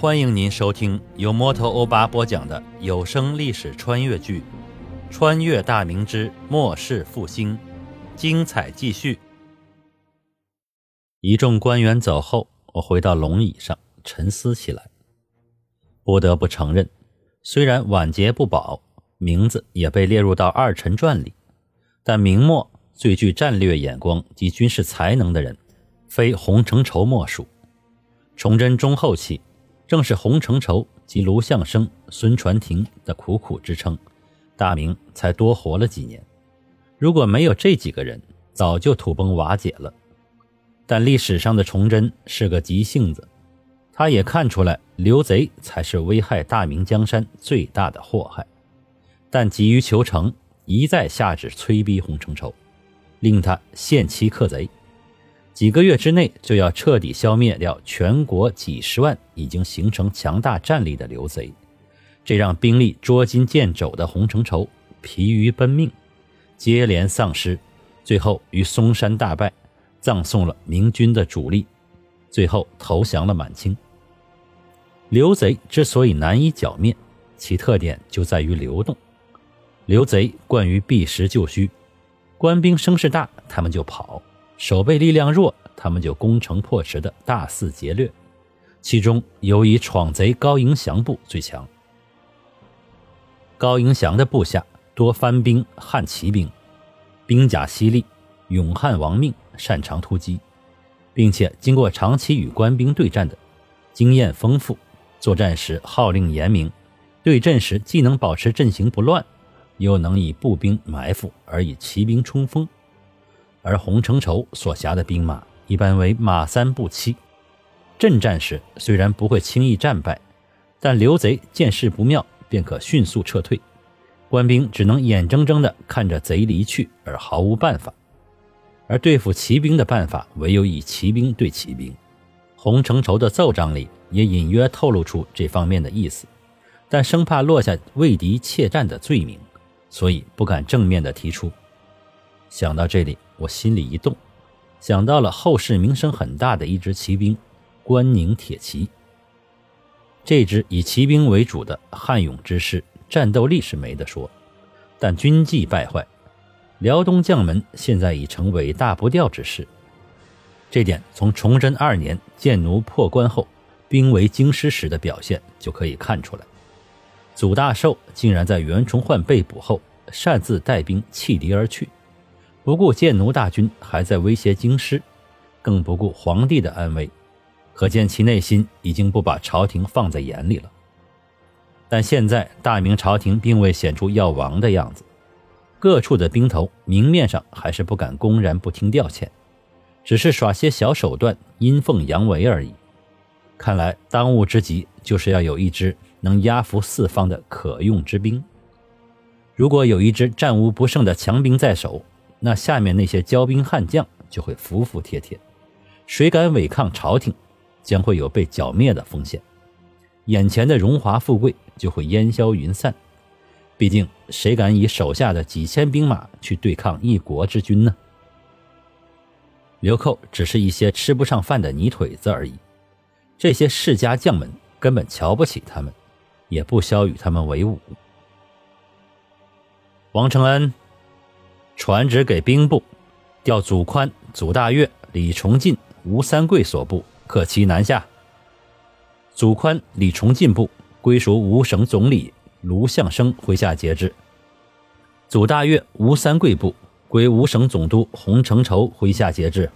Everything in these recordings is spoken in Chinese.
欢迎您收听由摩托欧巴播讲的有声历史穿越剧《穿越大明之末世复兴》，精彩继续。一众官员走后，我回到龙椅上沉思起来。不得不承认，虽然晚节不保，名字也被列入到二臣传里，但明末最具战略眼光及军事才能的人，非洪承畴莫属。崇祯中后期。正是洪承畴及卢象升、孙传庭的苦苦支撑，大明才多活了几年。如果没有这几个人，早就土崩瓦解了。但历史上的崇祯是个急性子，他也看出来刘贼才是危害大明江山最大的祸害，但急于求成，一再下旨催逼洪承畴，令他限期克贼。几个月之内就要彻底消灭掉全国几十万已经形成强大战力的刘贼，这让兵力捉襟见肘的洪承畴疲于奔命，接连丧失，最后于嵩山大败，葬送了明军的主力，最后投降了满清。刘贼之所以难以剿灭，其特点就在于流动。刘贼惯于避实就虚，官兵声势大，他们就跑。守备力量弱，他们就攻城破池的大肆劫掠，其中尤以闯贼高迎祥部最强。高迎祥的部下多番兵汉骑兵，兵甲犀利，勇悍亡命，擅长突击，并且经过长期与官兵对战的经验丰富，作战时号令严明，对阵时既能保持阵型不乱，又能以步兵埋伏而以骑兵冲锋。而洪承畴所辖的兵马一般为马三步七，阵战时虽然不会轻易战败，但刘贼见势不妙便可迅速撤退，官兵只能眼睁睁地看着贼离去而毫无办法。而对付骑兵的办法唯有以骑兵对骑兵，洪承畴的奏章里也隐约透露出这方面的意思，但生怕落下为敌怯战的罪名，所以不敢正面的提出。想到这里。我心里一动，想到了后世名声很大的一支骑兵——关宁铁骑。这支以骑兵为主的悍勇之师，战斗力是没得说，但军纪败坏。辽东将门现在已成尾大不掉之势，这点从崇祯二年建奴破关后兵围京师时的表现就可以看出来。祖大寿竟然在袁崇焕被捕后擅自带兵弃敌而去。不顾建奴大军还在威胁京师，更不顾皇帝的安危，可见其内心已经不把朝廷放在眼里了。但现在大明朝廷并未显出要亡的样子，各处的兵头明面上还是不敢公然不听调遣，只是耍些小手段，阴奉阳违而已。看来当务之急就是要有一支能压服四方的可用之兵。如果有一支战无不胜的强兵在手，那下面那些骄兵悍将就会服服帖帖，谁敢违抗朝廷，将会有被剿灭的风险，眼前的荣华富贵就会烟消云散。毕竟，谁敢以手下的几千兵马去对抗一国之君呢？流寇只是一些吃不上饭的泥腿子而已，这些世家将门根本瞧不起他们，也不消与他们为伍。王承恩。传旨给兵部，调祖宽、祖大岳、李崇进、吴三桂所部，克其南下。祖宽、李崇进部归属五省总理卢象升麾下节制。祖大岳、吴三桂部归五省总督洪承畴麾下节制。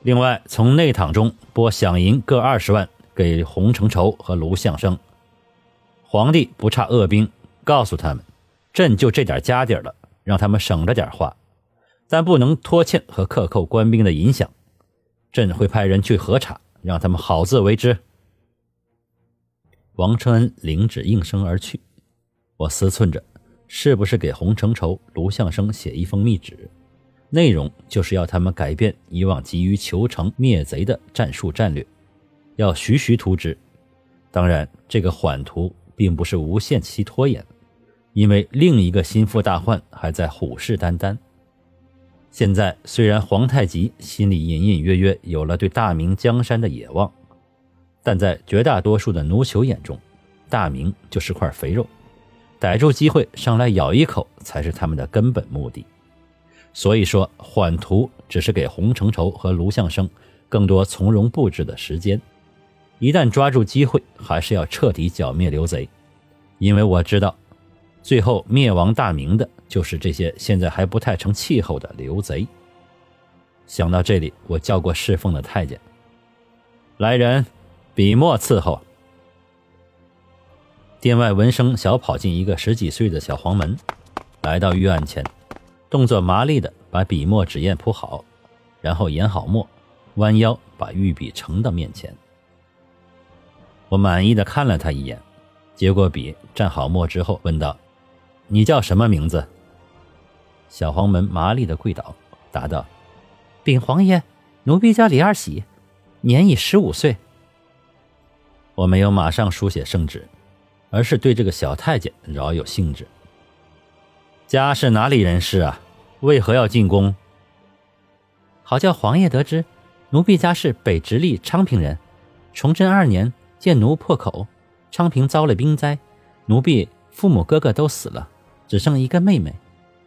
另外，从内帑中拨饷银各二十万给洪承畴和卢象升。皇帝不差恶兵，告诉他们，朕就这点家底了。让他们省着点花，但不能拖欠和克扣官兵的银饷。朕会派人去核查，让他们好自为之。王承恩领旨应声而去。我思忖着，是不是给洪承畴、卢象升写一封密旨，内容就是要他们改变以往急于求成灭贼的战术战略，要徐徐图之。当然，这个缓图并不是无限期拖延。因为另一个心腹大患还在虎视眈眈。现在虽然皇太极心里隐隐约约有了对大明江山的野望，但在绝大多数的奴酋眼中，大明就是块肥肉，逮住机会上来咬一口才是他们的根本目的。所以说，缓图只是给洪承畴和卢象升更多从容布置的时间。一旦抓住机会，还是要彻底剿灭刘贼，因为我知道，最后灭亡大明的就是这些现在还不太成气候的刘贼。想到这里，我叫过侍奉的太监：“来人，笔墨伺候。”殿外闻声小跑进一个十几岁的小黄门，来到御案前。动作麻利的把笔墨纸砚铺好，然后研好墨，弯腰把御笔呈到面前。我满意的看了他一眼，接过笔，蘸好墨之后问道：“你叫什么名字？”小黄门麻利的跪倒，答道：“禀皇爷，奴婢叫李二喜，年已十五岁。”我没有马上书写圣旨，而是对这个小太监饶有兴致。家是哪里人士啊？为何要进宫？好叫皇爷得知，奴婢家是北直隶昌平人。崇祯二年，建奴破口，昌平遭了兵灾，奴婢父母哥哥都死了，只剩一个妹妹。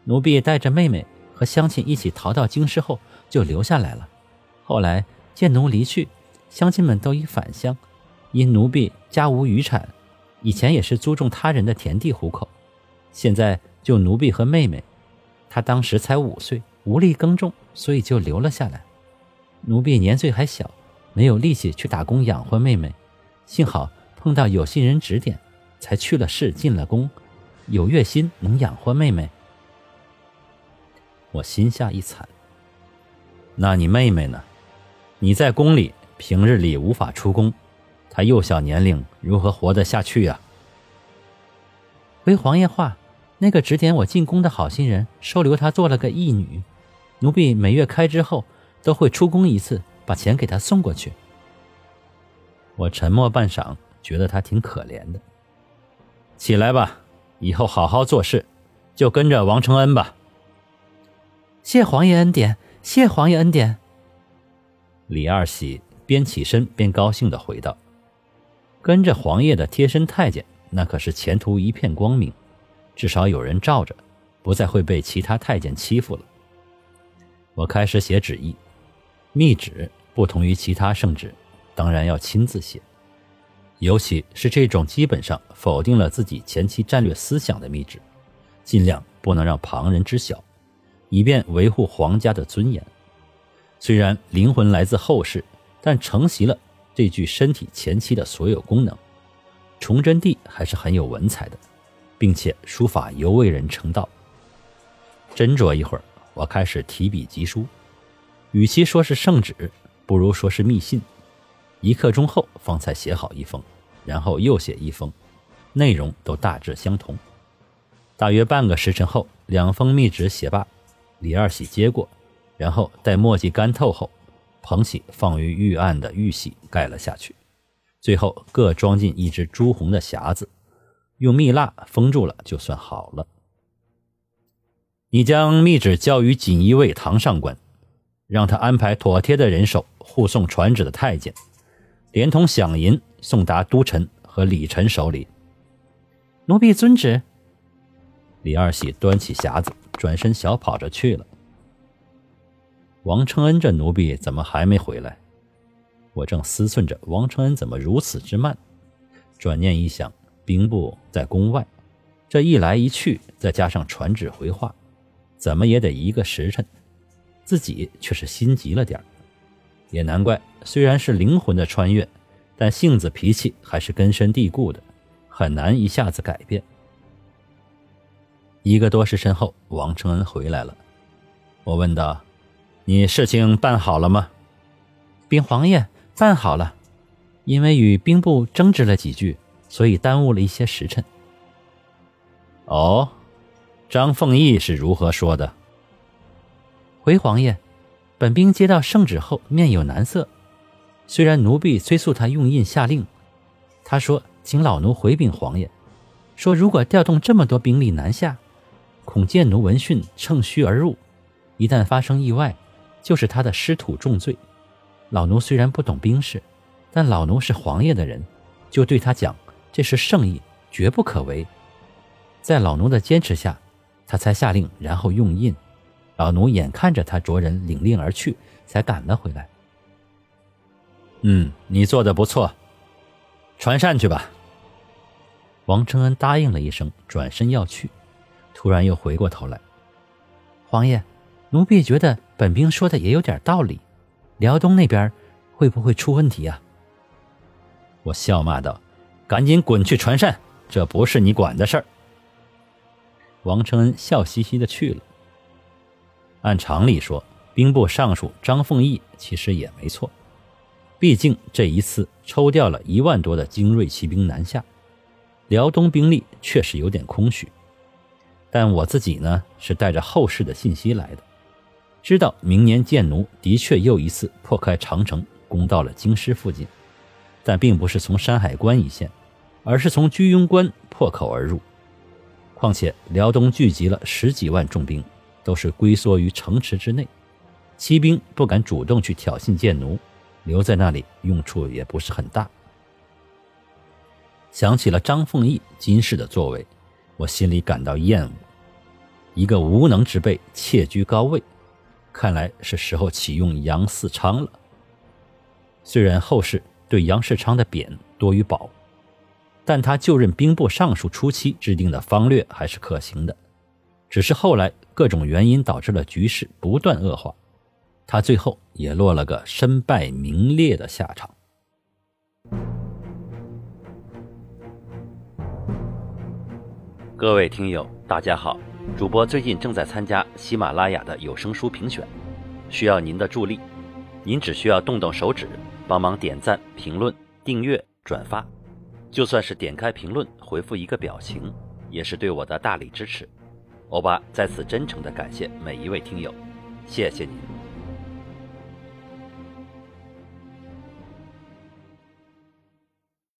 奴婢带着妹妹和乡亲一起逃到京师后，就留下来了。后来建奴离去，乡亲们都已返乡，因奴婢家无余产，以前也是租种他人的田地糊口，现在就奴婢和妹妹。她当时才五岁，无力耕种，所以就留了下来。奴婢年岁还小，没有力气去打工养活妹妹。幸好碰到有心人指点，才去了市，进了宫，有月薪能养活妹妹。我心下一惨。那你妹妹呢？你在宫里，平日里无法出宫，她幼小年龄，如何活得下去呀？回皇爷话。那个指点我进宫的好心人收留她做了个义女，奴婢每月开支后都会出宫一次，把钱给她送过去。我沉默半晌，觉得她挺可怜的。起来吧，以后好好做事，就跟着王承恩吧。谢皇爷恩典，谢皇爷恩典。李二喜边起身边高兴的回道：“跟着皇爷的贴身太监，那可是前途一片光明。”至少有人罩着，不再会被其他太监欺负了。我开始写旨意，密旨不同于其他圣旨，当然要亲自写，尤其是这种基本上否定了自己前期战略思想的密旨，尽量不能让旁人知晓，以便维护皇家的尊严。虽然灵魂来自后世，但承袭了这具身体前期的所有功能，崇祯帝还是很有文采的。并且书法尤为人称道。斟酌一会儿，我开始提笔疾书。与其说是圣旨，不如说是密信。一刻钟后，方才写好一封，然后又写一封，内容都大致相同。大约半个时辰后，两封密旨写罢，李二喜接过，然后待墨迹干透后，捧起放于御案的玉玺盖了下去，最后各装进一只朱红的匣子。用蜜蜡封住了，就算好了。你将密旨交于锦衣卫唐上官，让他安排妥帖的人手护送传旨的太监，连同饷银送达都臣和李臣手里。奴婢遵旨。李二喜端起匣子，转身小跑着去了。王承恩这奴婢怎么还没回来？我正思忖着王承恩怎么如此之慢，转念一想。兵部在宫外，这一来一去，再加上传旨回话，怎么也得一个时辰。自己却是心急了点也难怪。虽然是灵魂的穿越，但性子脾气还是根深蒂固的，很难一下子改变。一个多时辰后，王承恩回来了。我问道：“你事情办好了吗？”禀皇爷，办好了，因为与兵部争执了几句。所以耽误了一些时辰。哦，张凤义是如何说的？回皇爷，本兵接到圣旨后面有难色。虽然奴婢催促他用印下令，他说请老奴回禀皇爷，说如果调动这么多兵力南下，恐见奴闻讯乘虚而入，一旦发生意外，就是他的失土重罪。老奴虽然不懂兵事，但老奴是皇爷的人，就对他讲这是圣意，绝不可为。在老奴的坚持下，他才下令，然后用印。老奴眼看着他着人领令而去，才赶了回来。嗯，你做的不错，传膳去吧。王承恩答应了一声，转身要去，突然又回过头来：“皇爷，奴婢觉得本兵说的也有点道理，辽东那边会不会出问题啊？”我笑骂道：“赶紧滚去传膳，这不是你管的事儿。”王承恩笑嘻嘻的去了。按常理说，兵部尚书张凤义其实也没错，毕竟这一次抽调了一万多的精锐骑兵南下，辽东兵力确实有点空虚。但我自己呢，是带着后世的信息来的，知道明年建奴的确又一次破开长城，攻到了京师附近，但并不是从山海关一线，而是从居庸关破口而入。况且辽东聚集了十几万重兵。都是龟缩于城池之内，骑兵不敢主动去挑衅贱奴，留在那里用处也不是很大。想起了张凤义今世的作为，我心里感到厌恶。一个无能之辈窃居高位，看来是时候启用杨嗣昌了。虽然后世对杨世昌的贬多于褒，但他就任兵部尚书初期制定的方略还是可行的。只是后来各种原因导致了局势不断恶化，他最后也落了个身败名裂的下场。各位听友，大家好，主播最近正在参加喜马拉雅的有声书评选，需要您的助力，您只需要动动手指，帮忙点赞、评论、订阅、转发，就算是点开评论回复一个表情，也是对我的大力支持。欧巴在此真诚的感谢每一位听友，谢谢您。